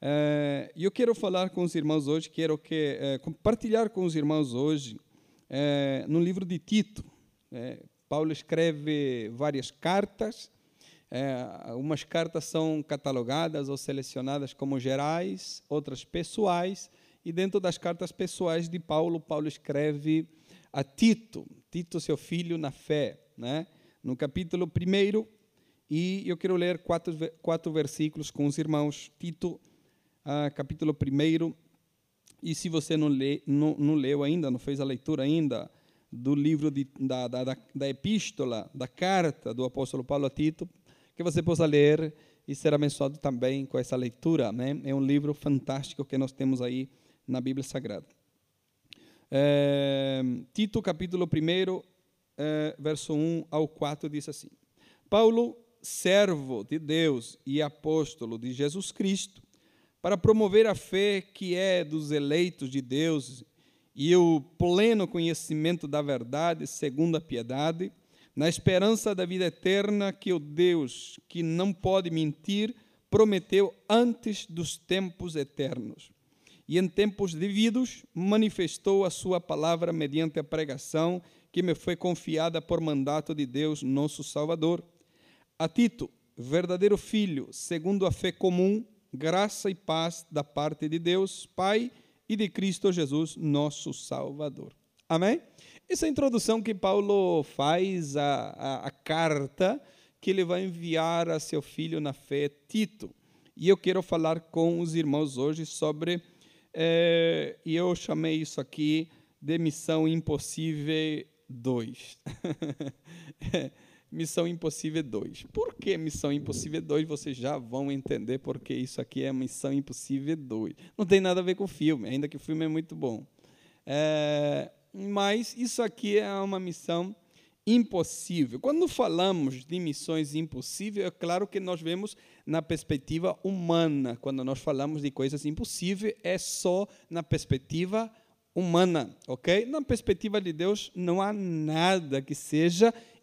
É, eu quero falar com os irmãos hoje, quero que, é, compartilhar com os irmãos hoje é, no livro de Tito. Paulo escreve várias cartas, umas cartas são catalogadas ou selecionadas como gerais, outras pessoais, e dentro das cartas pessoais de Paulo, Paulo escreve a Tito, Tito, seu filho na fé, né? no capítulo 1, e eu quero ler quatro, quatro versículos com os irmãos. Tito ah, capítulo 1. E se você não, lê, não, não, leu ainda, não fez a leitura ainda do livro de, da, da, da epístola, da carta do apóstolo Paulo a Tito, que você possa ler e ser abençoado também com essa leitura. Né? É um livro fantástico que nós temos aí na Bíblia Sagrada. É, Tito, capítulo 1, é, verso 1 ao 4, diz assim: Paulo, servo de Deus e apóstolo de Jesus Cristo, para promover a fé que é dos eleitos de Deus e o pleno conhecimento da verdade segundo a piedade, na esperança da vida eterna que o Deus, que não pode mentir, prometeu antes dos tempos eternos. E em tempos devidos manifestou a sua palavra mediante a pregação que me foi confiada por mandato de Deus, nosso Salvador. A Tito, verdadeiro filho, segundo a fé comum, graça e paz da parte de Deus, Pai, e de Cristo Jesus, nosso Salvador. Amém? Essa é introdução que Paulo faz à, à, à carta que ele vai enviar a seu filho na fé, Tito. E eu quero falar com os irmãos hoje sobre, é, e eu chamei isso aqui de Missão Impossível 2. Missão Impossível 2. Por que Missão Impossível 2? Vocês já vão entender porque isso aqui é Missão Impossível 2. Não tem nada a ver com o filme, ainda que o filme é muito bom. É, mas isso aqui é uma missão impossível. Quando falamos de missões impossíveis, é claro que nós vemos na perspectiva humana. Quando nós falamos de coisas impossíveis, é só na perspectiva humana, ok? Na perspectiva de Deus, não há nada que seja impossível,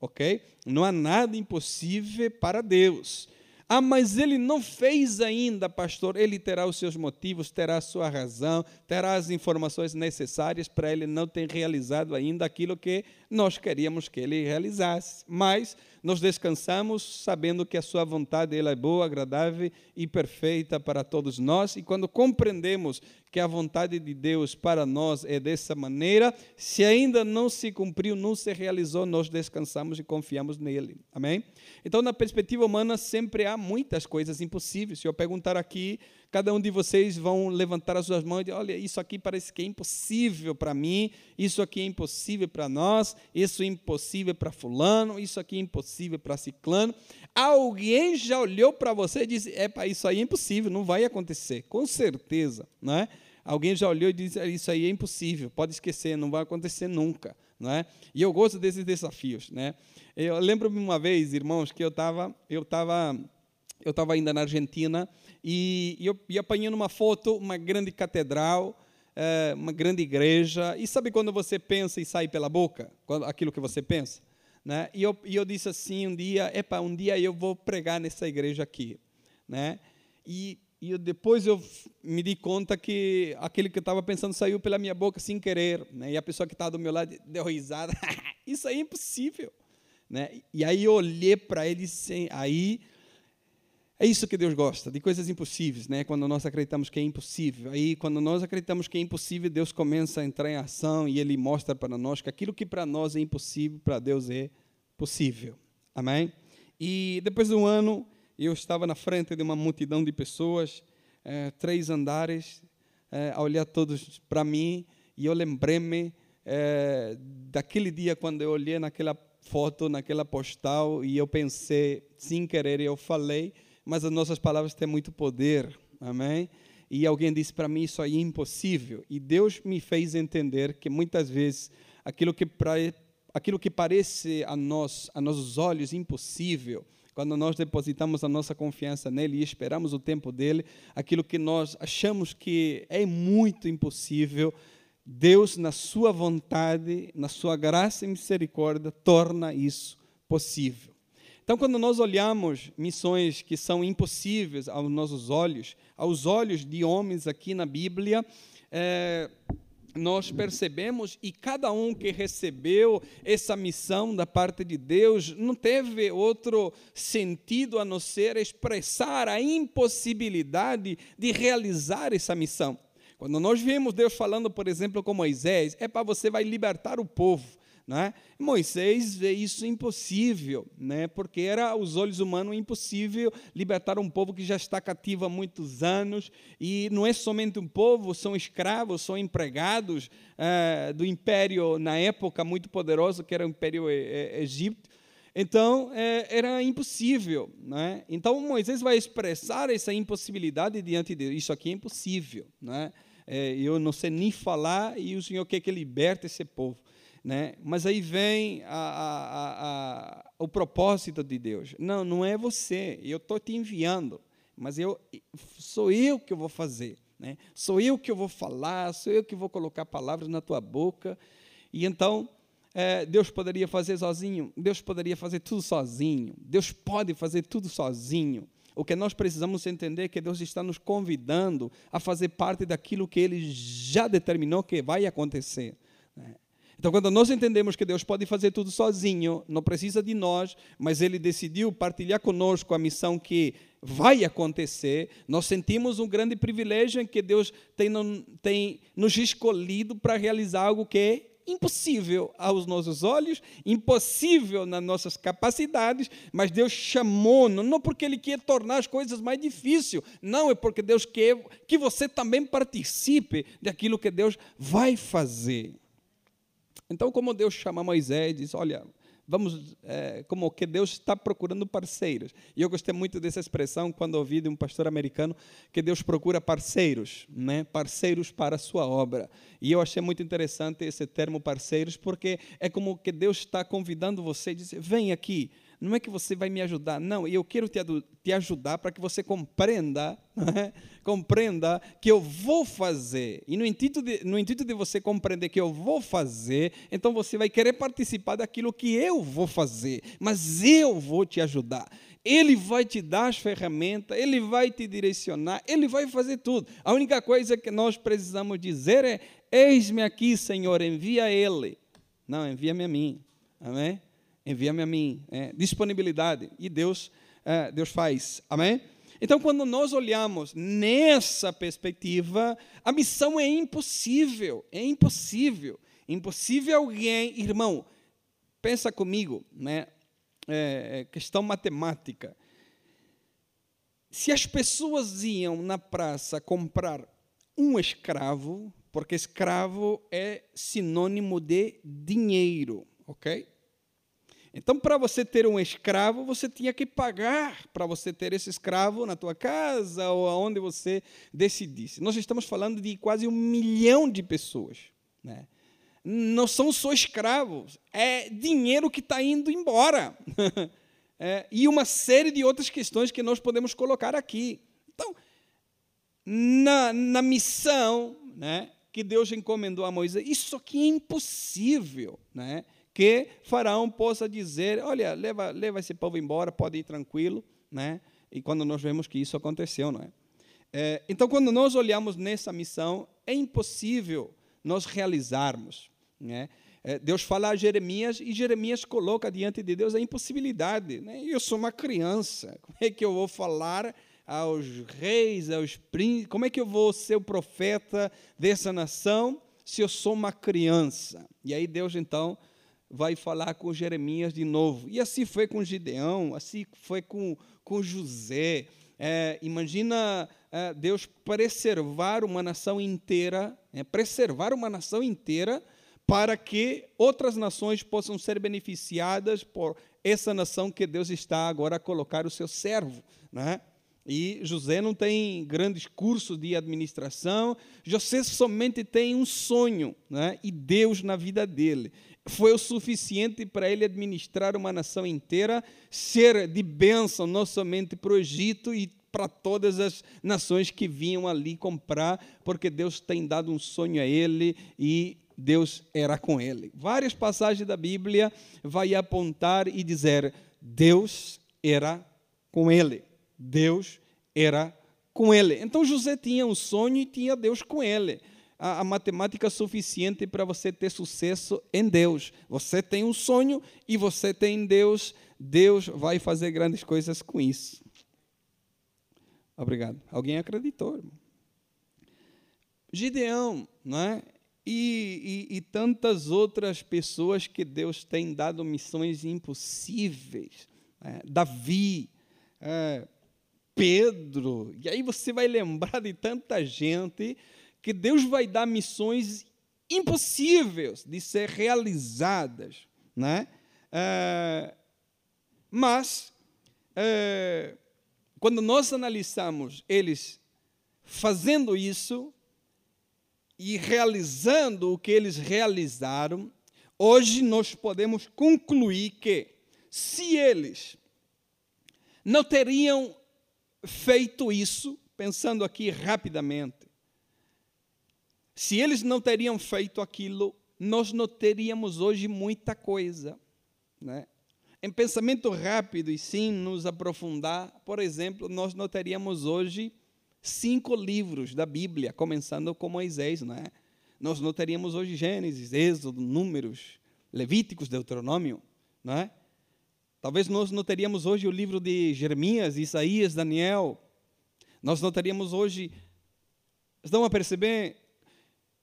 ok? Não há nada impossível para Deus. Ah, mas ele não fez ainda, pastor. Ele terá os seus motivos, terá a sua razão, terá as informações necessárias para ele não ter realizado ainda aquilo que nós queríamos que ele realizasse. Mas nós descansamos sabendo que a sua vontade ela é boa, agradável e perfeita para todos nós. E quando compreendemos que a vontade de Deus para nós é dessa maneira, se ainda não se cumpriu, não se realizou, nós descansamos e confiamos nele. Amém? Então, na perspectiva humana, sempre há muitas coisas impossíveis. Se eu perguntar aqui, cada um de vocês vão levantar as suas mãos e dizer: olha, isso aqui parece que é impossível para mim, isso aqui é impossível para nós, isso é impossível para fulano, isso aqui é impossível para ciclano. Alguém já olhou para você e disse: é isso aí é impossível, não vai acontecer, com certeza, não é? Alguém já olhou e disse: isso aí é impossível, pode esquecer, não vai acontecer nunca, não é? E eu gosto desses desafios, né? Eu lembro-me uma vez, irmãos, que eu estava eu estava eu estava ainda na Argentina e, eu, e apanhei numa foto uma grande catedral, é, uma grande igreja. E sabe quando você pensa e sai pela boca aquilo que você pensa? Né? E, eu, e eu disse assim um dia, epa, um dia eu vou pregar nessa igreja aqui. Né? E, e eu, depois eu me di conta que aquele que eu estava pensando saiu pela minha boca sem querer. Né? E a pessoa que estava do meu lado deu risada. Isso é impossível. Né? E aí eu olhei para ele sem... Aí é isso que Deus gosta, de coisas impossíveis, né? Quando nós acreditamos que é impossível. Aí, quando nós acreditamos que é impossível, Deus começa a entrar em ação e Ele mostra para nós que aquilo que para nós é impossível, para Deus é possível. Amém? E depois de um ano, eu estava na frente de uma multidão de pessoas, é, três andares, é, a olhar todos para mim, e eu lembrei-me é, daquele dia quando eu olhei naquela foto, naquela postal, e eu pensei, sem querer, eu falei mas as nossas palavras têm muito poder. Amém? E alguém disse para mim isso aí é impossível. E Deus me fez entender que muitas vezes aquilo que pra, aquilo que parece a nós, a nossos olhos impossível, quando nós depositamos a nossa confiança nele e esperamos o tempo dele, aquilo que nós achamos que é muito impossível, Deus, na sua vontade, na sua graça e misericórdia, torna isso possível. Então, quando nós olhamos missões que são impossíveis aos nossos olhos, aos olhos de homens aqui na Bíblia, é, nós percebemos, e cada um que recebeu essa missão da parte de Deus não teve outro sentido a não ser expressar a impossibilidade de realizar essa missão. Quando nós vemos Deus falando, por exemplo, com Moisés, é para você vai libertar o povo. Né? Moisés vê isso impossível, né? porque era aos olhos humanos impossível libertar um povo que já está cativo há muitos anos, e não é somente um povo, são escravos, são empregados é, do império, na época, muito poderoso, que era o Império Egito. Então, é, era impossível. Né? Então, Moisés vai expressar essa impossibilidade diante de Deus. Isso aqui é impossível. Né? É, eu não sei nem falar, e o Senhor quer que liberte esse povo. Né? Mas aí vem a, a, a, o propósito de Deus. Não, não é você. Eu estou te enviando, mas eu sou eu que vou fazer. Né? Sou eu que vou falar, sou eu que vou colocar palavras na tua boca. E então é, Deus poderia fazer sozinho. Deus poderia fazer tudo sozinho. Deus pode fazer tudo sozinho. O que nós precisamos entender é que Deus está nos convidando a fazer parte daquilo que Ele já determinou que vai acontecer. Né? Então, quando nós entendemos que Deus pode fazer tudo sozinho, não precisa de nós, mas Ele decidiu partilhar conosco a missão que vai acontecer, nós sentimos um grande privilégio em que Deus tem, tem nos escolhido para realizar algo que é impossível aos nossos olhos, impossível nas nossas capacidades, mas Deus chamou, não porque Ele quer tornar as coisas mais difíceis, não, é porque Deus quer que você também participe daquilo que Deus vai fazer. Então, como Deus chama Moisés, diz: Olha, vamos, é, como que Deus está procurando parceiros. E eu gostei muito dessa expressão quando ouvi de um pastor americano que Deus procura parceiros, né? parceiros para a sua obra. E eu achei muito interessante esse termo parceiros, porque é como que Deus está convidando você e diz: Vem aqui não é que você vai me ajudar, não, eu quero te, te ajudar para que você compreenda, é? compreenda que eu vou fazer. E no intuito, de, no intuito de você compreender que eu vou fazer, então você vai querer participar daquilo que eu vou fazer, mas eu vou te ajudar. Ele vai te dar as ferramentas, ele vai te direcionar, ele vai fazer tudo. A única coisa que nós precisamos dizer é: Eis-me aqui, Senhor, envia ele. Não, envia-me a mim. Amém? Envia-me a mim. É, disponibilidade. E Deus, é, Deus faz. Amém? Então, quando nós olhamos nessa perspectiva, a missão é impossível. É impossível. Impossível alguém, irmão, pensa comigo, né? É, é questão matemática. Se as pessoas iam na praça comprar um escravo, porque escravo é sinônimo de dinheiro, ok? Então, para você ter um escravo, você tinha que pagar para você ter esse escravo na tua casa ou aonde você decidisse. Nós estamos falando de quase um milhão de pessoas. Né? Não são só escravos, é dinheiro que está indo embora. é, e uma série de outras questões que nós podemos colocar aqui. Então, na, na missão né, que Deus encomendou a Moisés, isso aqui é impossível. Né? Que Faraó possa dizer: olha, leva, leva esse povo embora, pode ir tranquilo, né? E quando nós vemos que isso aconteceu, não é? é então, quando nós olhamos nessa missão, é impossível nós realizarmos, né? É, Deus fala a Jeremias e Jeremias coloca diante de Deus a impossibilidade. Né? Eu sou uma criança, como é que eu vou falar aos reis, aos príncipes? Como é que eu vou ser o profeta dessa nação se eu sou uma criança? E aí Deus então vai falar com Jeremias de novo. E assim foi com Gideão, assim foi com, com José. É, imagina é, Deus preservar uma nação inteira, é, preservar uma nação inteira para que outras nações possam ser beneficiadas por essa nação que Deus está agora a colocar o seu servo. Né? E José não tem grandes cursos de administração, José somente tem um sonho, né? e Deus na vida dele foi o suficiente para ele administrar uma nação inteira, ser de bênção não somente para o Egito e para todas as nações que vinham ali comprar, porque Deus tem dado um sonho a ele e Deus era com ele. Várias passagens da Bíblia vai apontar e dizer: Deus era com ele. Deus era com ele. Então José tinha um sonho e tinha Deus com ele. A, a matemática suficiente para você ter sucesso em Deus. Você tem um sonho e você tem Deus. Deus vai fazer grandes coisas com isso. Obrigado. Alguém acreditou, irmão. Gideão, não é? E, e, e, tantas outras pessoas que Deus tem dado missões impossíveis. É, Davi, é, Pedro, e aí você vai lembrar de tanta gente que Deus vai dar missões impossíveis de ser realizadas. Né? É, mas, é, quando nós analisamos eles fazendo isso e realizando o que eles realizaram, hoje nós podemos concluir que, se eles não teriam feito isso, pensando aqui rapidamente, se eles não teriam feito aquilo, nós não teríamos hoje muita coisa. Né? Em pensamento rápido e sim nos aprofundar, por exemplo, nós não teríamos hoje cinco livros da Bíblia, começando com Moisés, não é? Nós não teríamos hoje Gênesis, Êxodo, Números, Levíticos, Deuteronômio, não é? Talvez nós não teríamos hoje o livro de Jeremias, Isaías, Daniel. Nós não teríamos hoje. Estão a perceber?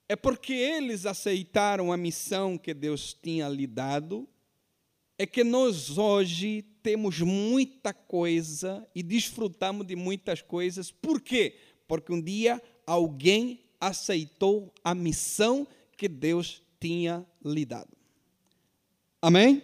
É porque eles aceitaram a missão que Deus tinha lhe dado, é que nós hoje temos muita coisa e desfrutamos de muitas coisas. Por quê? Porque um dia alguém aceitou a missão que Deus tinha lhe dado. Amém?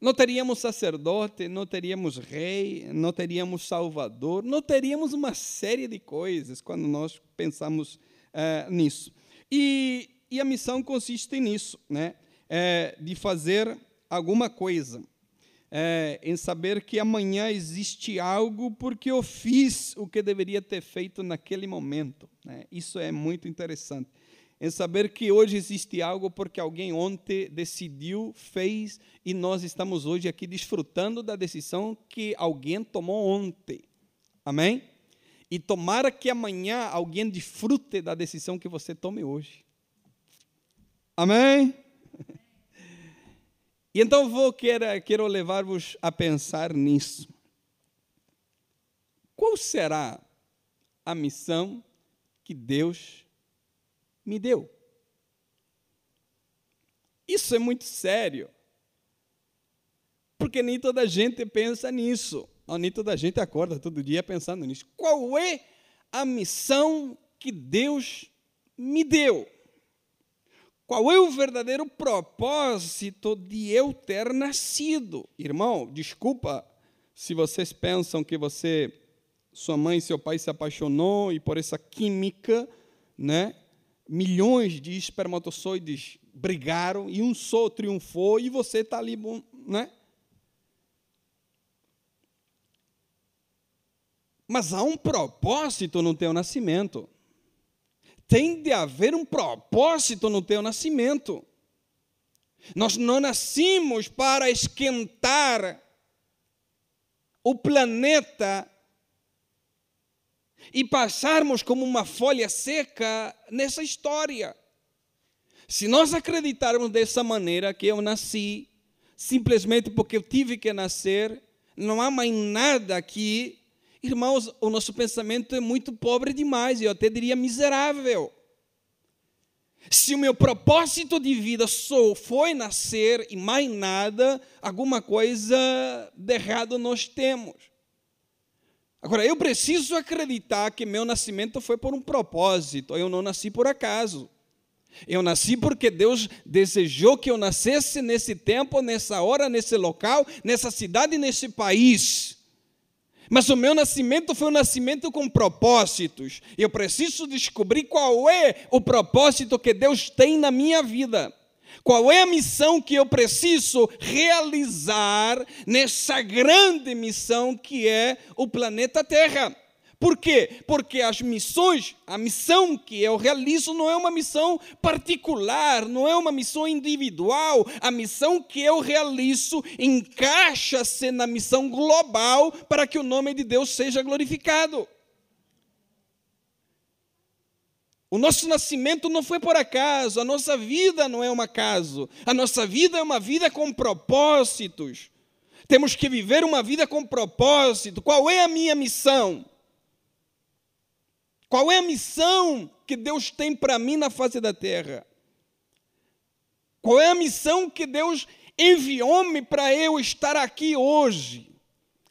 Não teríamos sacerdote, não teríamos rei, não teríamos salvador, não teríamos uma série de coisas quando nós pensamos é, nisso. E, e, a missão consiste nisso, né? É, de fazer alguma coisa é, em saber que amanhã existe algo porque eu fiz o que deveria ter feito naquele momento. Né? Isso é muito interessante. Em saber que hoje existe algo porque alguém ontem decidiu, fez e nós estamos hoje aqui desfrutando da decisão que alguém tomou ontem. Amém? E tomara que amanhã alguém desfrute da decisão que você tome hoje. Amém? E então vou quero, quero levar-vos a pensar nisso. Qual será a missão que Deus me deu? Isso é muito sério. Porque nem toda gente pensa nisso. Nem toda gente acorda todo dia pensando nisso. Qual é a missão que Deus me deu? Qual é o verdadeiro propósito de eu ter nascido? Irmão, desculpa se vocês pensam que você, sua mãe seu pai se apaixonou e por essa química, né? Milhões de espermatozoides brigaram e um só triunfou e você está ali, né? Mas há um propósito no teu nascimento tem de haver um propósito no teu nascimento. Nós não nascimos para esquentar o planeta e passarmos como uma folha seca nessa história. Se nós acreditarmos dessa maneira que eu nasci, simplesmente porque eu tive que nascer, não há mais nada aqui Irmãos, o nosso pensamento é muito pobre demais, eu até diria miserável. Se o meu propósito de vida só foi nascer e mais nada, alguma coisa de errado nós temos. Agora, eu preciso acreditar que meu nascimento foi por um propósito, eu não nasci por acaso. Eu nasci porque Deus desejou que eu nascesse nesse tempo, nessa hora, nesse local, nessa cidade, nesse país. Mas o meu nascimento foi um nascimento com propósitos. Eu preciso descobrir qual é o propósito que Deus tem na minha vida. Qual é a missão que eu preciso realizar nessa grande missão que é o planeta Terra? Por quê? Porque as missões, a missão que eu realizo não é uma missão particular, não é uma missão individual. A missão que eu realizo encaixa-se na missão global para que o nome de Deus seja glorificado. O nosso nascimento não foi por acaso, a nossa vida não é um acaso, a nossa vida é uma vida com propósitos. Temos que viver uma vida com propósito. Qual é a minha missão? Qual é a missão que Deus tem para mim na face da terra? Qual é a missão que Deus enviou-me para eu estar aqui hoje?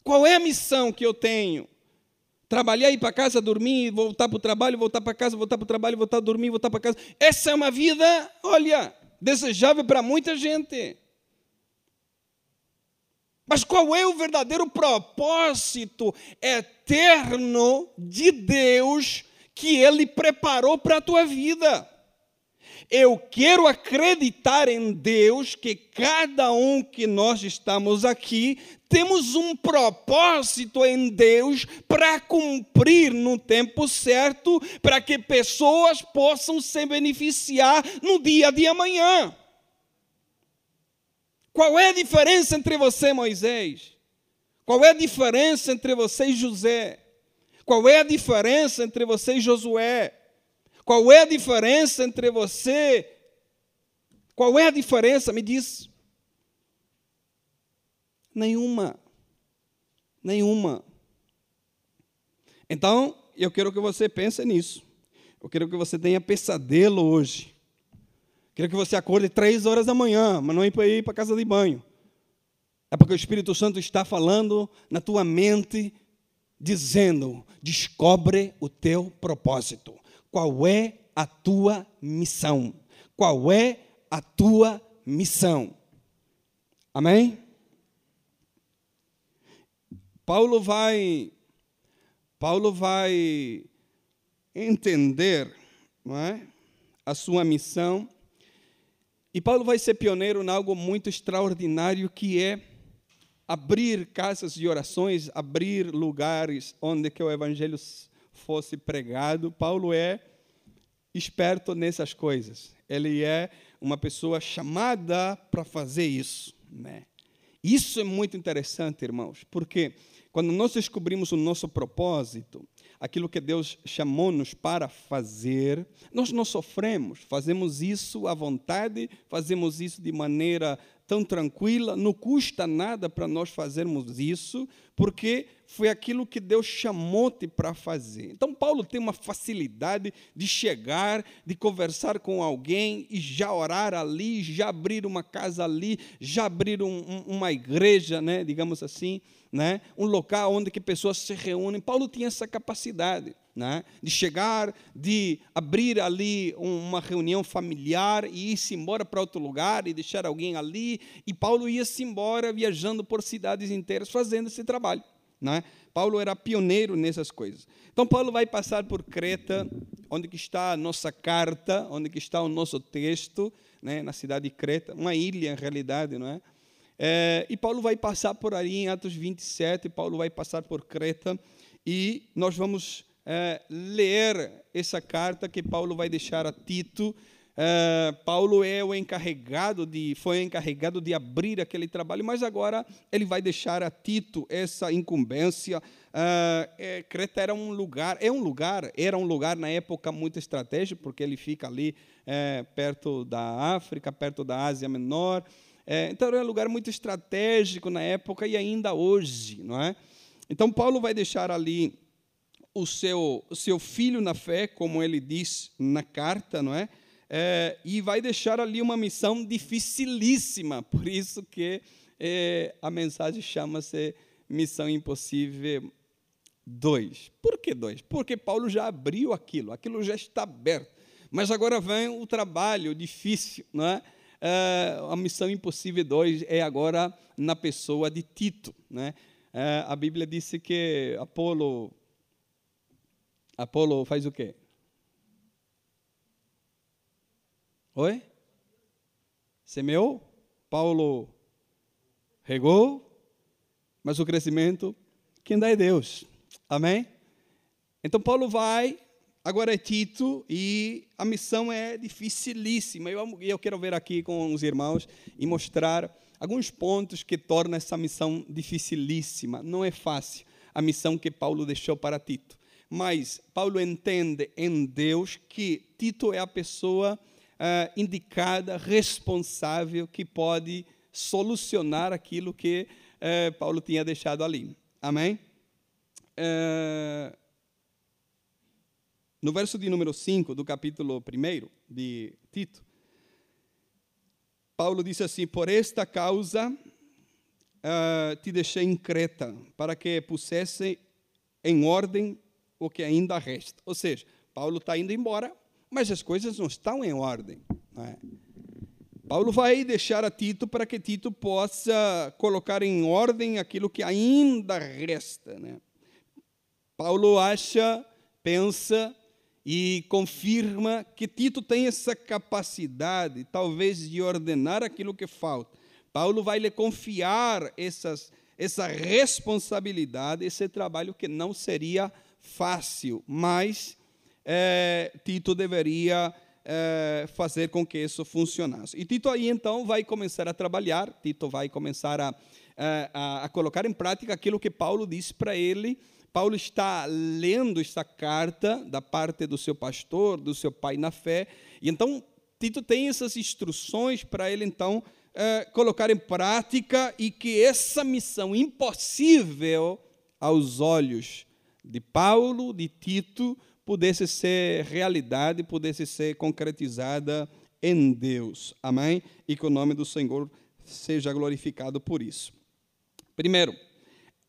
Qual é a missão que eu tenho? Trabalhar, ir para casa, dormir, voltar para o trabalho, voltar para casa, voltar para o trabalho, voltar a dormir, voltar para casa. Essa é uma vida, olha, desejável para muita gente. Mas qual é o verdadeiro propósito eterno de Deus que Ele preparou para a tua vida. Eu quero acreditar em Deus que cada um que nós estamos aqui temos um propósito em Deus para cumprir no tempo certo, para que pessoas possam se beneficiar no dia de amanhã. Qual é a diferença entre você, Moisés? Qual é a diferença entre você e José? Qual é a diferença entre você e Josué? Qual é a diferença entre você? Qual é a diferença? Me diz. Nenhuma. Nenhuma. Então, eu quero que você pense nisso. Eu quero que você tenha pesadelo hoje. Quero que você acorde três horas da manhã, mas não ir para ir para casa de banho. É porque o Espírito Santo está falando na tua mente dizendo: descobre o teu propósito. Qual é a tua missão? Qual é a tua missão? Amém? Paulo vai Paulo vai entender é, a sua missão e Paulo vai ser pioneiro em algo muito extraordinário que é abrir casas de orações, abrir lugares onde que o evangelho fosse pregado. Paulo é esperto nessas coisas. Ele é uma pessoa chamada para fazer isso, né? Isso é muito interessante, irmãos, porque quando nós descobrimos o nosso propósito, aquilo que Deus chamou-nos para fazer, nós não sofremos, fazemos isso à vontade, fazemos isso de maneira tão tranquila, não custa nada para nós fazermos isso, porque foi aquilo que Deus chamou-te para fazer. Então, Paulo tem uma facilidade de chegar, de conversar com alguém e já orar ali, já abrir uma casa ali, já abrir um, um, uma igreja, né, digamos assim, né, um local onde que pessoas se reúnem. Paulo tinha essa capacidade né? de chegar, de abrir ali uma reunião familiar e ir-se embora para outro lugar e deixar alguém ali. E Paulo ia-se embora viajando por cidades inteiras fazendo esse trabalho. Né? Paulo era pioneiro nessas coisas. Então Paulo vai passar por Creta, onde que está a nossa carta, onde que está o nosso texto, né? na cidade de Creta, uma ilha em realidade, não é? É? e Paulo vai passar por ali em Atos 27, Paulo vai passar por Creta, e nós vamos é, ler essa carta que Paulo vai deixar a Tito. É, Paulo é o encarregado de, foi encarregado de abrir aquele trabalho, mas agora ele vai deixar a Tito essa incumbência. É, é, Creta era um lugar, é um lugar, era um lugar na época muito estratégico, porque ele fica ali é, perto da África, perto da Ásia Menor. É, então era um lugar muito estratégico na época e ainda hoje, não é? Então Paulo vai deixar ali o seu, o seu filho na fé, como ele diz na carta, não é? é e vai deixar ali uma missão dificilíssima, por isso que é, a mensagem chama-se Missão Impossível 2. Por que 2? Porque Paulo já abriu aquilo, aquilo já está aberto. Mas agora vem o trabalho difícil, não é? É a Missão Impossível 2 é agora na pessoa de Tito, né? É, a Bíblia disse que Apolo Apolo faz o quê? Oi? Semeou? Paulo regou? Mas o crescimento, quem dá é Deus. Amém? Então Paulo vai, agora é Tito, e a missão é dificilíssima. Eu, eu quero ver aqui com os irmãos e mostrar alguns pontos que tornam essa missão dificilíssima. Não é fácil a missão que Paulo deixou para Tito. Mas Paulo entende em Deus que Tito é a pessoa uh, indicada, responsável, que pode solucionar aquilo que uh, Paulo tinha deixado ali. Amém? Uh, no verso de número 5 do capítulo 1 de Tito, Paulo disse assim: Por esta causa uh, te deixei em Creta, para que pusesse em ordem o que ainda resta. Ou seja, Paulo está indo embora, mas as coisas não estão em ordem. É? Paulo vai deixar a Tito para que Tito possa colocar em ordem aquilo que ainda resta. Né? Paulo acha, pensa e confirma que Tito tem essa capacidade, talvez, de ordenar aquilo que falta. Paulo vai lhe confiar essas, essa responsabilidade, esse trabalho que não seria fácil, mas é, Tito deveria é, fazer com que isso funcionasse. E Tito aí então vai começar a trabalhar, Tito vai começar a, a, a colocar em prática aquilo que Paulo disse para ele. Paulo está lendo esta carta da parte do seu pastor, do seu pai na fé, e então Tito tem essas instruções para ele então é, colocar em prática e que essa missão impossível aos olhos de Paulo, de Tito, pudesse ser realidade, pudesse ser concretizada em Deus. Amém? E que o nome do Senhor seja glorificado por isso. Primeiro,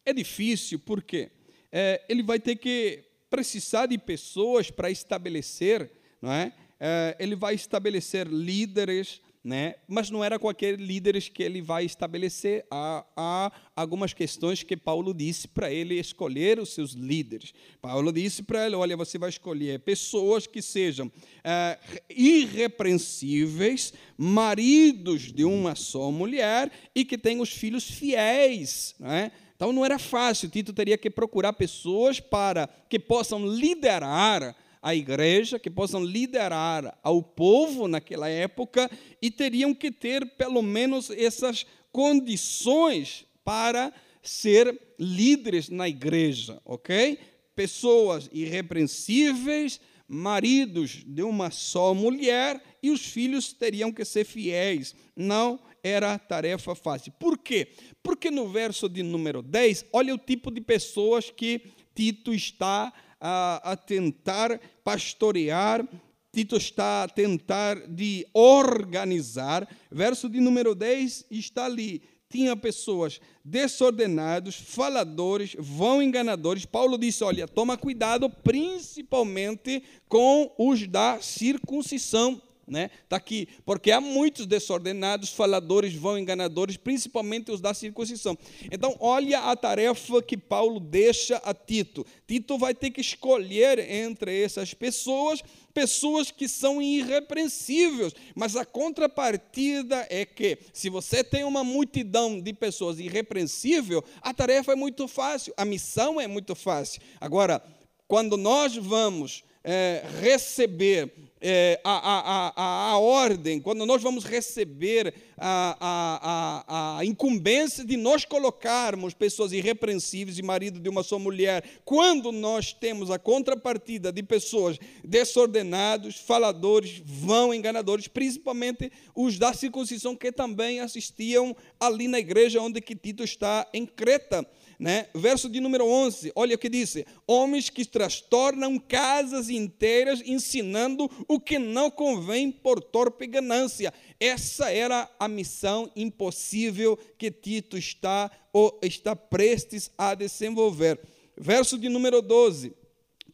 é difícil porque é, ele vai ter que precisar de pessoas para estabelecer, não é? é ele vai estabelecer líderes, né? mas não era qualquer líderes que ele vai estabelecer. Há, há algumas questões que Paulo disse para ele escolher os seus líderes. Paulo disse para ele: olha, você vai escolher pessoas que sejam é, irrepreensíveis, maridos de uma só mulher e que tenham os filhos fiéis. Né? Então não era fácil, Tito teria que procurar pessoas para que possam liderar a igreja, que possam liderar ao povo naquela época e teriam que ter pelo menos essas condições para ser líderes na igreja, ok? Pessoas irrepreensíveis, maridos de uma só mulher e os filhos teriam que ser fiéis. Não era tarefa fácil. Por quê? Porque no verso de número 10, olha o tipo de pessoas que Tito está a, a tentar pastorear, Tito está a tentar de organizar. Verso de número 10 está ali. Tinha pessoas desordenados, faladores, vão enganadores. Paulo disse: olha, toma cuidado, principalmente com os da circuncisão né? Está aqui, porque há muitos desordenados, faladores, vão enganadores, principalmente os da circuncisão. Então, olha a tarefa que Paulo deixa a Tito. Tito vai ter que escolher entre essas pessoas, pessoas que são irrepreensíveis, mas a contrapartida é que, se você tem uma multidão de pessoas irrepreensíveis, a tarefa é muito fácil, a missão é muito fácil. Agora, quando nós vamos é, receber é, a, a, a, a, ordem, quando nós vamos receber a, a, a, incumbência de nós colocarmos pessoas irrepreensíveis e marido de uma só mulher, quando nós temos a contrapartida de pessoas desordenados, faladores, vão enganadores, principalmente os da circuncisão que também assistiam ali na igreja onde que Tito está em Creta. Né? Verso de número 11, olha o que diz: Homens que transtornam casas inteiras ensinando o que não convém por torpe ganância. Essa era a missão impossível que Tito está ou está prestes a desenvolver. Verso de número 12.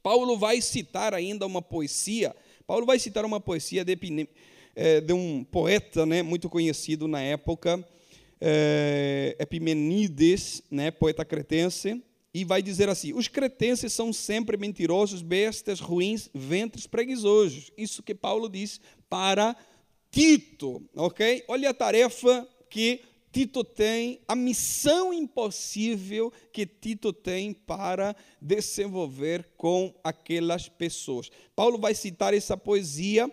Paulo vai citar ainda uma poesia. Paulo vai citar uma poesia de, eh, de um poeta né, muito conhecido na época, é, Epimenides, né, poeta cretense, e vai dizer assim: os cretenses são sempre mentirosos, bestas, ruins, ventres preguiçosos. Isso que Paulo diz para Tito, ok? Olha a tarefa que Tito tem, a missão impossível que Tito tem para desenvolver com aquelas pessoas. Paulo vai citar essa poesia,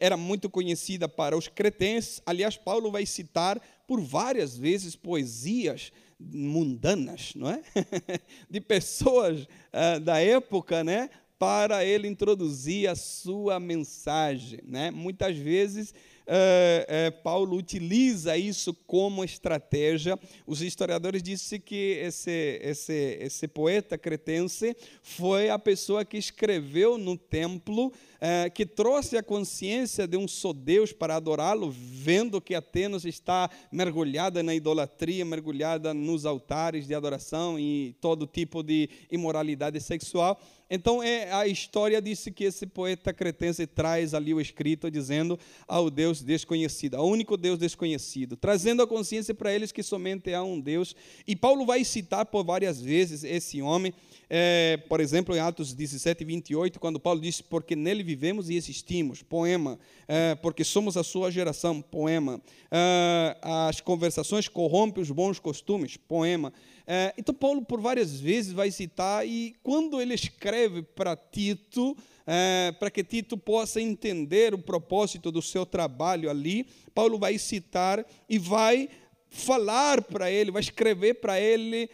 era muito conhecida para os cretenses. Aliás, Paulo vai citar por várias vezes poesias mundanas, não é? De pessoas uh, da época, né? Para ele introduzir a sua mensagem, né? Muitas vezes é, é, Paulo utiliza isso como estratégia. Os historiadores dizem que esse, esse, esse poeta cretense foi a pessoa que escreveu no templo, é, que trouxe a consciência de um só Deus para adorá-lo, vendo que Atenas está mergulhada na idolatria, mergulhada nos altares de adoração e todo tipo de imoralidade sexual. Então, é, a história disse que esse poeta cretense traz ali o escrito dizendo ao Deus desconhecido, ao único Deus desconhecido, trazendo a consciência para eles que somente há um Deus. E Paulo vai citar por várias vezes esse homem, é, por exemplo, em Atos 17, 28, quando Paulo disse: Porque nele vivemos e existimos, poema, é, porque somos a sua geração, poema. É, as conversações corrompem os bons costumes, poema. É, então, Paulo, por várias vezes, vai citar, e quando ele escreve para Tito, é, para que Tito possa entender o propósito do seu trabalho ali, Paulo vai citar e vai falar para ele, vai escrever para ele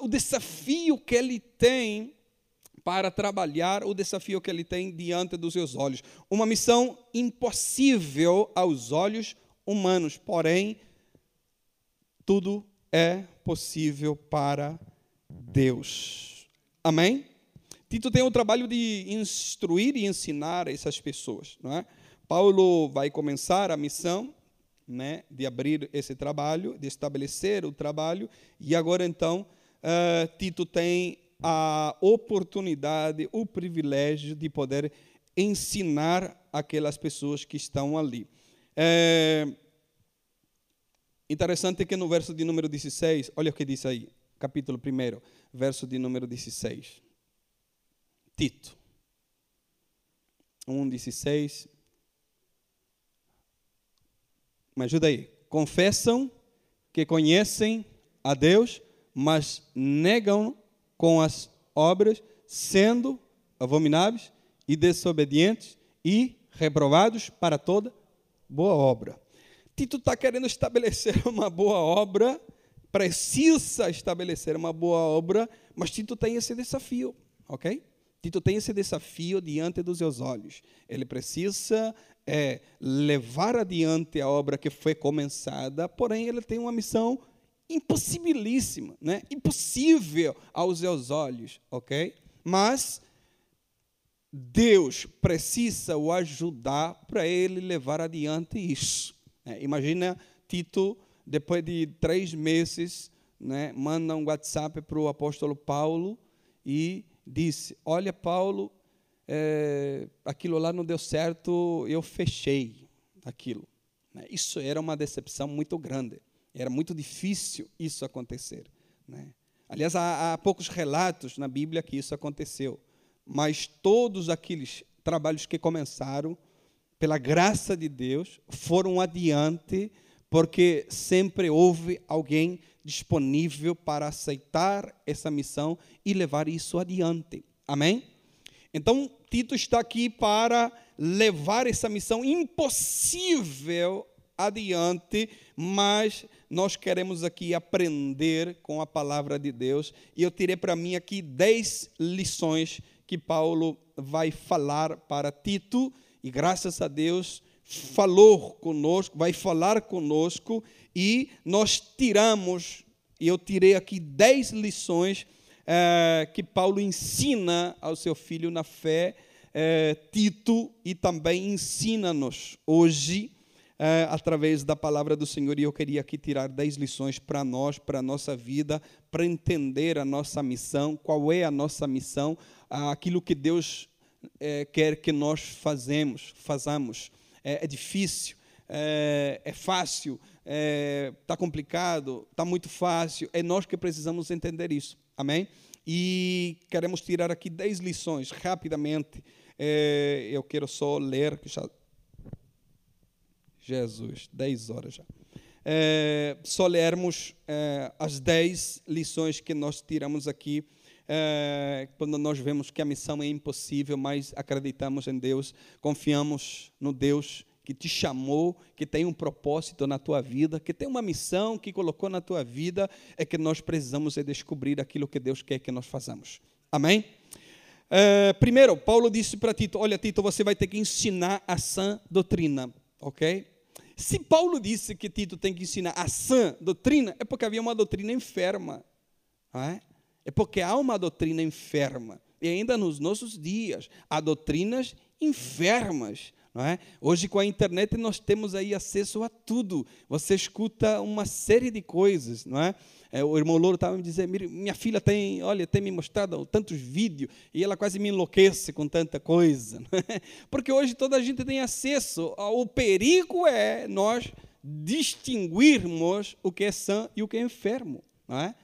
o desafio que ele tem para trabalhar, o desafio que ele tem diante dos seus olhos. Uma missão impossível aos olhos humanos, porém, tudo é possível para Deus. Amém? Tito tem o trabalho de instruir e ensinar essas pessoas. Não é? Paulo vai começar a missão né, de abrir esse trabalho, de estabelecer o trabalho, e agora então uh, Tito tem a oportunidade, o privilégio de poder ensinar aquelas pessoas que estão ali. É, Interessante que no verso de número 16, olha o que diz aí, capítulo 1, verso de número 16. Tito 1, 16. Me ajuda aí. Confessam que conhecem a Deus, mas negam com as obras, sendo abomináveis e desobedientes e reprovados para toda boa obra. Tito está querendo estabelecer uma boa obra, precisa estabelecer uma boa obra, mas Tito tem esse desafio, ok? Tito tem esse desafio diante dos seus olhos. Ele precisa é, levar adiante a obra que foi começada, porém ele tem uma missão impossibilíssima, né? impossível aos seus olhos, ok? Mas Deus precisa o ajudar para ele levar adiante isso. É, imagina Tito, depois de três meses, né, manda um WhatsApp para o apóstolo Paulo e disse: Olha, Paulo, é, aquilo lá não deu certo, eu fechei aquilo. Né. Isso era uma decepção muito grande. Era muito difícil isso acontecer. Né? Aliás, há, há poucos relatos na Bíblia que isso aconteceu. Mas todos aqueles trabalhos que começaram pela graça de Deus, foram adiante, porque sempre houve alguém disponível para aceitar essa missão e levar isso adiante. Amém? Então, Tito está aqui para levar essa missão impossível adiante, mas nós queremos aqui aprender com a palavra de Deus. E eu tirei para mim aqui dez lições que Paulo vai falar para Tito e graças a Deus falou conosco, vai falar conosco e nós tiramos, e eu tirei aqui dez lições é, que Paulo ensina ao seu filho na fé, é, Tito, e também ensina-nos hoje é, através da palavra do Senhor. E eu queria aqui tirar dez lições para nós, para a nossa vida, para entender a nossa missão, qual é a nossa missão, aquilo que Deus quer que nós fazemos, façamos. É, é difícil, é, é fácil, está é, complicado, está muito fácil. É nós que precisamos entender isso. Amém? E queremos tirar aqui dez lições rapidamente. É, eu quero só ler. Já... Jesus, dez horas já. é, só lermos é, as dez lições que nós tiramos aqui, é, quando nós vemos que a missão é impossível, mas acreditamos em Deus, confiamos no Deus que te chamou, que tem um propósito na tua vida, que tem uma missão que colocou na tua vida, é que nós precisamos é descobrir aquilo que Deus quer que nós façamos. Amém? É, primeiro, Paulo disse para Tito: Olha, Tito, você vai ter que ensinar a sã doutrina, ok? Se Paulo disse que Tito tem que ensinar a sã doutrina, é porque havia uma doutrina enferma, é? É porque há uma doutrina enferma. E ainda nos nossos dias, há doutrinas enfermas. É? Hoje, com a internet, nós temos aí acesso a tudo. Você escuta uma série de coisas. Não é? É, o irmão Louro estava me dizendo, minha filha tem, olha, tem me mostrado tantos vídeos e ela quase me enlouquece com tanta coisa. Porque hoje toda a gente tem acesso. O perigo é nós distinguirmos o que é sã e o que é enfermo. Não é?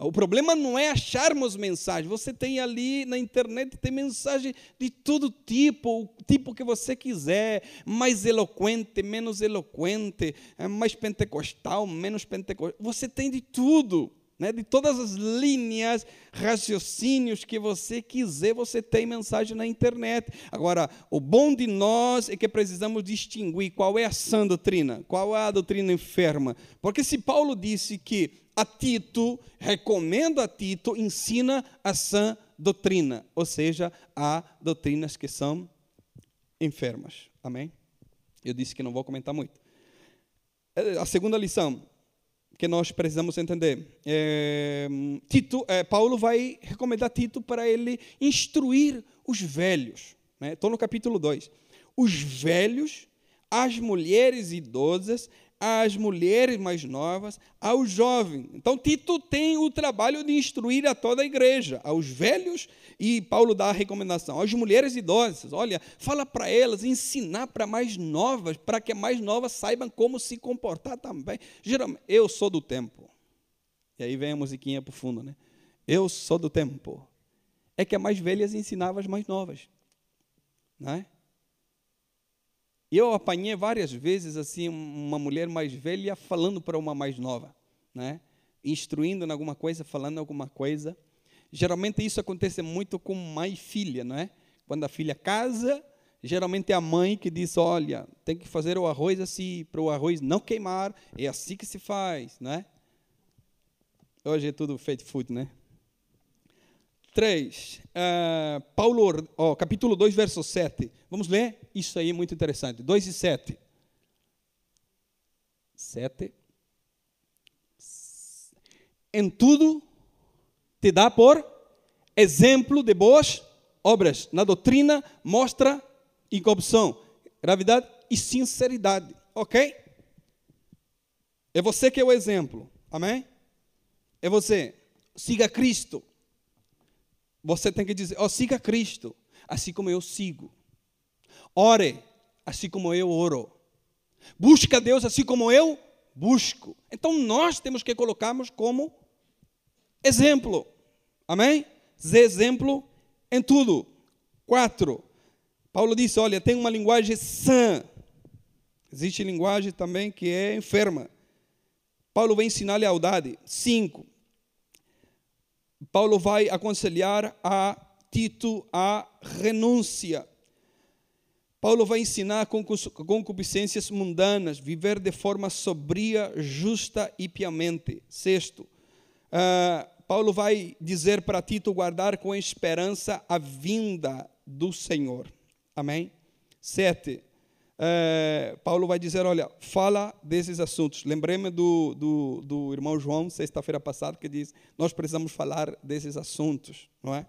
O problema não é acharmos mensagens. Você tem ali na internet, tem mensagem de todo tipo, o tipo que você quiser, mais eloquente, menos eloquente, é mais pentecostal, menos pentecostal. Você tem de tudo. Né, de todas as linhas, raciocínios que você quiser, você tem mensagem na internet. Agora, o bom de nós é que precisamos distinguir qual é a sã doutrina, qual é a doutrina enferma. Porque se Paulo disse que a Tito, recomendo a Tito, ensina a sã doutrina, ou seja, há doutrinas que são enfermas. Amém? Eu disse que não vou comentar muito. É, a segunda lição que nós precisamos entender, é, Tito, é, Paulo vai recomendar Tito para ele instruir os velhos. Né? Estou no capítulo 2. Os velhos, as mulheres idosas às mulheres mais novas, aos jovens. Então, Tito tem o trabalho de instruir a toda a igreja, aos velhos, e Paulo dá a recomendação, às mulheres idosas. Olha, fala para elas, ensinar para mais novas, para que mais novas saibam como se comportar também. Geralmente, eu sou do tempo. E aí vem a musiquinha para o fundo, né? Eu sou do tempo. É que as mais velhas ensinavam as mais novas. Não é? Eu apanhei várias vezes assim uma mulher mais velha falando para uma mais nova, né? Instruindo em alguma coisa, falando alguma coisa. Geralmente isso acontece muito com mãe e filha, não é? Quando a filha casa, geralmente é a mãe que diz: "Olha, tem que fazer o arroz assim, para o arroz não queimar, é assim que se faz", não é? Hoje é tudo feito food, né? 3, uh, eh, Paulo, oh, capítulo 2, verso 7. Vamos ler? Isso aí é muito interessante. 2 e 7. 7. Em tudo te dá por exemplo de boas obras. Na doutrina mostra incorrupção, gravidade e sinceridade. Ok? É você que é o exemplo. Amém? É você. Siga Cristo. Você tem que dizer, oh, siga Cristo, assim como eu sigo. Ore, assim como eu oro. Busca Deus assim como eu busco. Então nós temos que colocarmos como exemplo. Amém? Zé exemplo em tudo. Quatro. Paulo disse: olha, tem uma linguagem sã. Existe linguagem também que é enferma. Paulo vai ensinar lealdade. Cinco. Paulo vai aconselhar a Tito a renúncia. Paulo vai ensinar concupiscências mundanas, viver de forma sobria, justa e piamente. Sexto, uh, Paulo vai dizer para Tito guardar com esperança a vinda do Senhor. Amém? Sete, é, Paulo vai dizer: olha, fala desses assuntos. Lembrei-me do, do, do, irmão João, sexta-feira passada, que diz: nós precisamos falar desses assuntos, não é?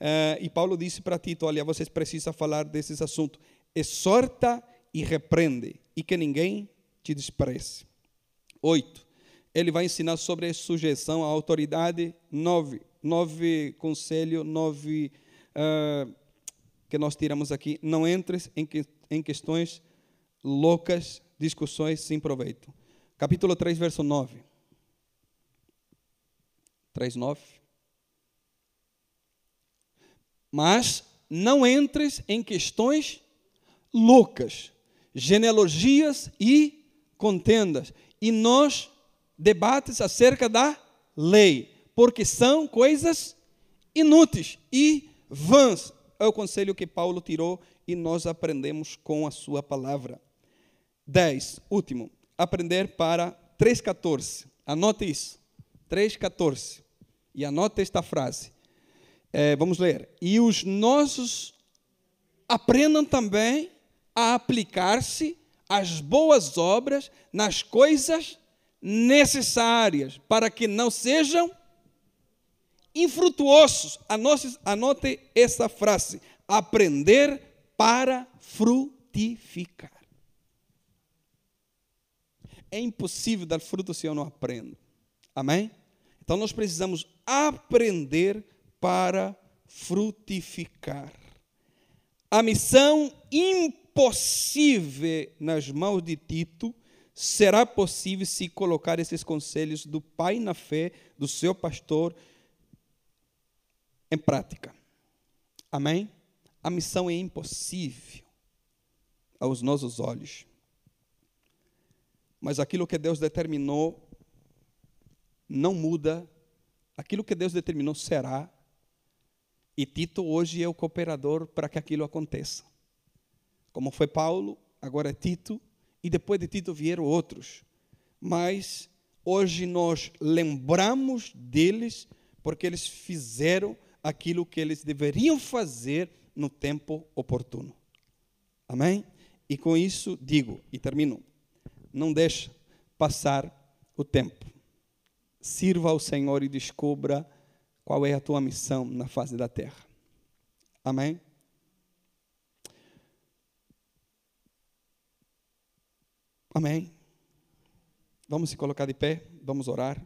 é e Paulo disse para Tito: olha, vocês precisam falar desses assuntos. Exorta e repreende, e que ninguém te despreze. Oito, ele vai ensinar sobre a sujeição à autoridade. Nove, nove conselho, nove uh, que nós tiramos aqui. Não entres em que em questões loucas, discussões sem proveito. Capítulo 3, verso 9. 3, 9. Mas não entres em questões loucas, genealogias e contendas, e nos debates acerca da lei, porque são coisas inúteis e vãs. É o conselho que Paulo tirou e nós aprendemos com a sua palavra. 10. Último, aprender para 3,14. Anote isso. 3,14. E anote esta frase. É, vamos ler. E os nossos aprendam também a aplicar-se às boas obras nas coisas necessárias, para que não sejam infrutuosos. Anote, anote essa frase: aprender para frutificar. É impossível dar fruto se eu não aprendo. Amém? Então nós precisamos aprender para frutificar. A missão impossível nas mãos de Tito será possível se colocar esses conselhos do pai na fé, do seu pastor, em prática. Amém? A missão é impossível aos nossos olhos. Mas aquilo que Deus determinou não muda. Aquilo que Deus determinou será. E Tito hoje é o cooperador para que aquilo aconteça. Como foi Paulo, agora é Tito, e depois de Tito vieram outros. Mas hoje nós lembramos deles porque eles fizeram aquilo que eles deveriam fazer no tempo oportuno. Amém? E com isso digo e termino: não deixe passar o tempo. Sirva ao Senhor e descubra qual é a tua missão na face da terra. Amém? Amém. Vamos se colocar de pé, vamos orar.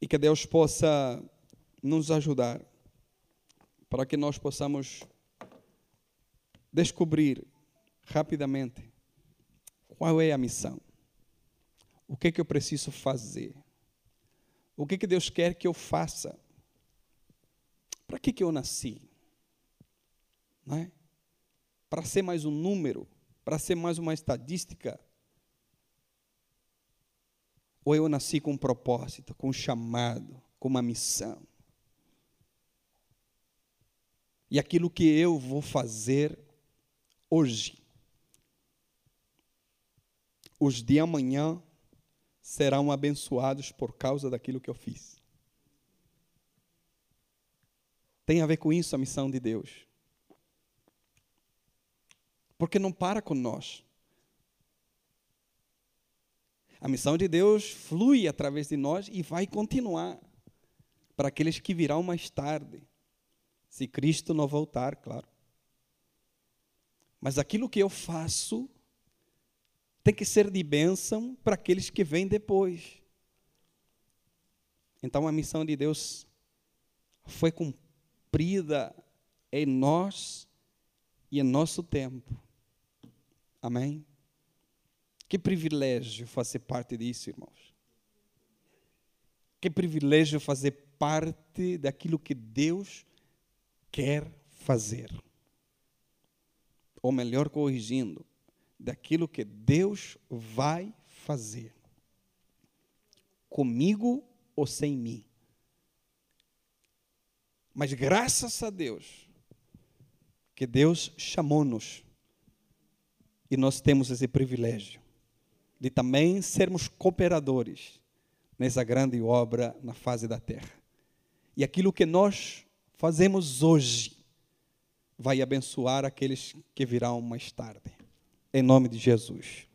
E que Deus possa nos ajudar para que nós possamos descobrir rapidamente qual é a missão. O que é que eu preciso fazer? O que é que Deus quer que eu faça? Para que, que eu nasci? Não é? Para ser mais um número para ser mais uma estadística? Ou eu nasci com um propósito, com um chamado, com uma missão? E aquilo que eu vou fazer hoje, os de amanhã serão abençoados por causa daquilo que eu fiz. Tem a ver com isso a missão de Deus porque não para com nós. A missão de Deus flui através de nós e vai continuar para aqueles que virão mais tarde, se Cristo não voltar, claro. Mas aquilo que eu faço tem que ser de bênção para aqueles que vêm depois. Então a missão de Deus foi cumprida em nós e em nosso tempo. Amém? Que privilégio fazer parte disso, irmãos. Que privilégio fazer parte daquilo que Deus quer fazer. Ou melhor, corrigindo, daquilo que Deus vai fazer. Comigo ou sem mim. Mas graças a Deus, que Deus chamou-nos e nós temos esse privilégio de também sermos cooperadores nessa grande obra na face da terra. E aquilo que nós fazemos hoje vai abençoar aqueles que virão mais tarde. Em nome de Jesus.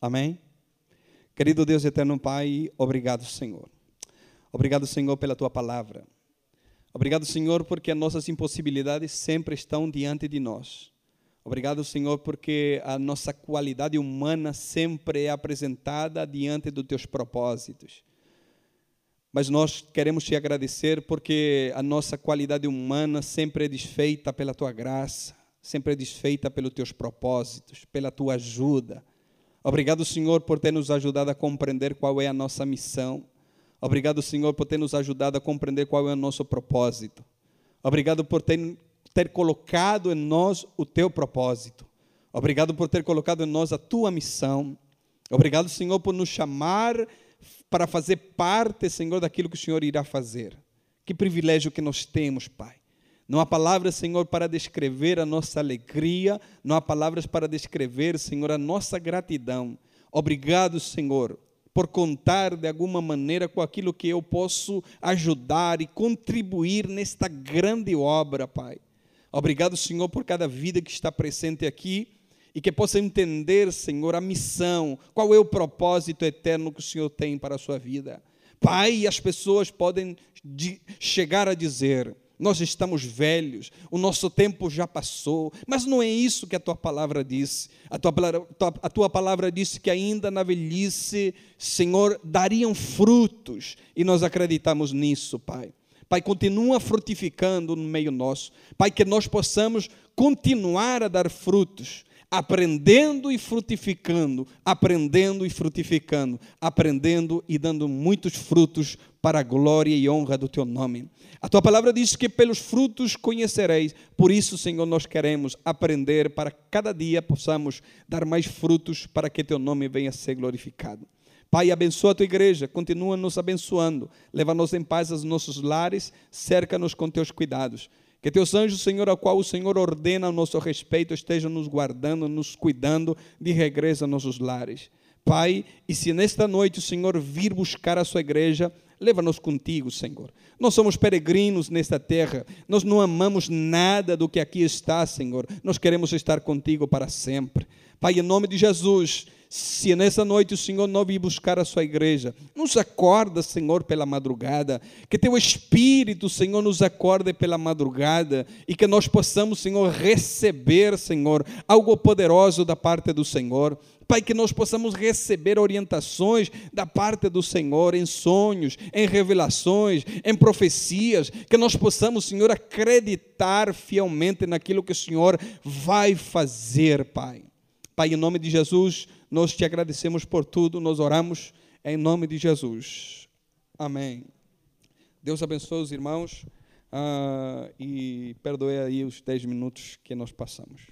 Amém? Querido Deus eterno Pai, obrigado, Senhor. Obrigado, Senhor, pela tua palavra. Obrigado, Senhor, porque as nossas impossibilidades sempre estão diante de nós. Obrigado, Senhor, porque a nossa qualidade humana sempre é apresentada diante dos teus propósitos. Mas nós queremos te agradecer porque a nossa qualidade humana sempre é desfeita pela tua graça, sempre é desfeita pelos teus propósitos, pela tua ajuda. Obrigado, Senhor, por ter nos ajudado a compreender qual é a nossa missão. Obrigado, Senhor, por ter nos ajudado a compreender qual é o nosso propósito. Obrigado por ter ter colocado em nós o teu propósito. Obrigado por ter colocado em nós a tua missão. Obrigado, Senhor, por nos chamar para fazer parte, Senhor, daquilo que o Senhor irá fazer. Que privilégio que nós temos, Pai. Não há palavras, Senhor, para descrever a nossa alegria, não há palavras para descrever, Senhor, a nossa gratidão. Obrigado, Senhor, por contar de alguma maneira com aquilo que eu posso ajudar e contribuir nesta grande obra, Pai. Obrigado, Senhor, por cada vida que está presente aqui e que possa entender, Senhor, a missão, qual é o propósito eterno que o Senhor tem para a sua vida. Pai, as pessoas podem chegar a dizer: nós estamos velhos, o nosso tempo já passou, mas não é isso que a tua palavra disse. A tua, a tua palavra disse que ainda na velhice, Senhor, dariam frutos, e nós acreditamos nisso, Pai. Pai, continua frutificando no meio nosso. Pai, que nós possamos continuar a dar frutos aprendendo e frutificando, aprendendo e frutificando, aprendendo e dando muitos frutos para a glória e honra do teu nome. A tua palavra diz que pelos frutos conhecereis. Por isso, Senhor, nós queremos aprender para cada dia possamos dar mais frutos para que teu nome venha a ser glorificado. Pai, abençoa a tua igreja, continua nos abençoando, leva-nos em paz aos nossos lares, cerca-nos com teus cuidados. Que teus anjos, Senhor, ao qual o Senhor ordena o nosso respeito, estejam nos guardando, nos cuidando de regresso a nossos lares. Pai, e se nesta noite o Senhor vir buscar a sua igreja, leva-nos contigo, Senhor. Nós somos peregrinos nesta terra, nós não amamos nada do que aqui está, Senhor. Nós queremos estar contigo para sempre. Pai, em nome de Jesus, se nessa noite o Senhor não vir buscar a sua igreja, nos acorda, Senhor, pela madrugada, que teu Espírito, Senhor, nos acorde pela madrugada e que nós possamos, Senhor, receber, Senhor, algo poderoso da parte do Senhor. Pai, que nós possamos receber orientações da parte do Senhor em sonhos, em revelações, em profecias, que nós possamos, Senhor, acreditar fielmente naquilo que o Senhor vai fazer, Pai. Pai, em nome de Jesus, nós te agradecemos por tudo, nós oramos em nome de Jesus. Amém. Deus abençoe os irmãos uh, e perdoe aí os 10 minutos que nós passamos.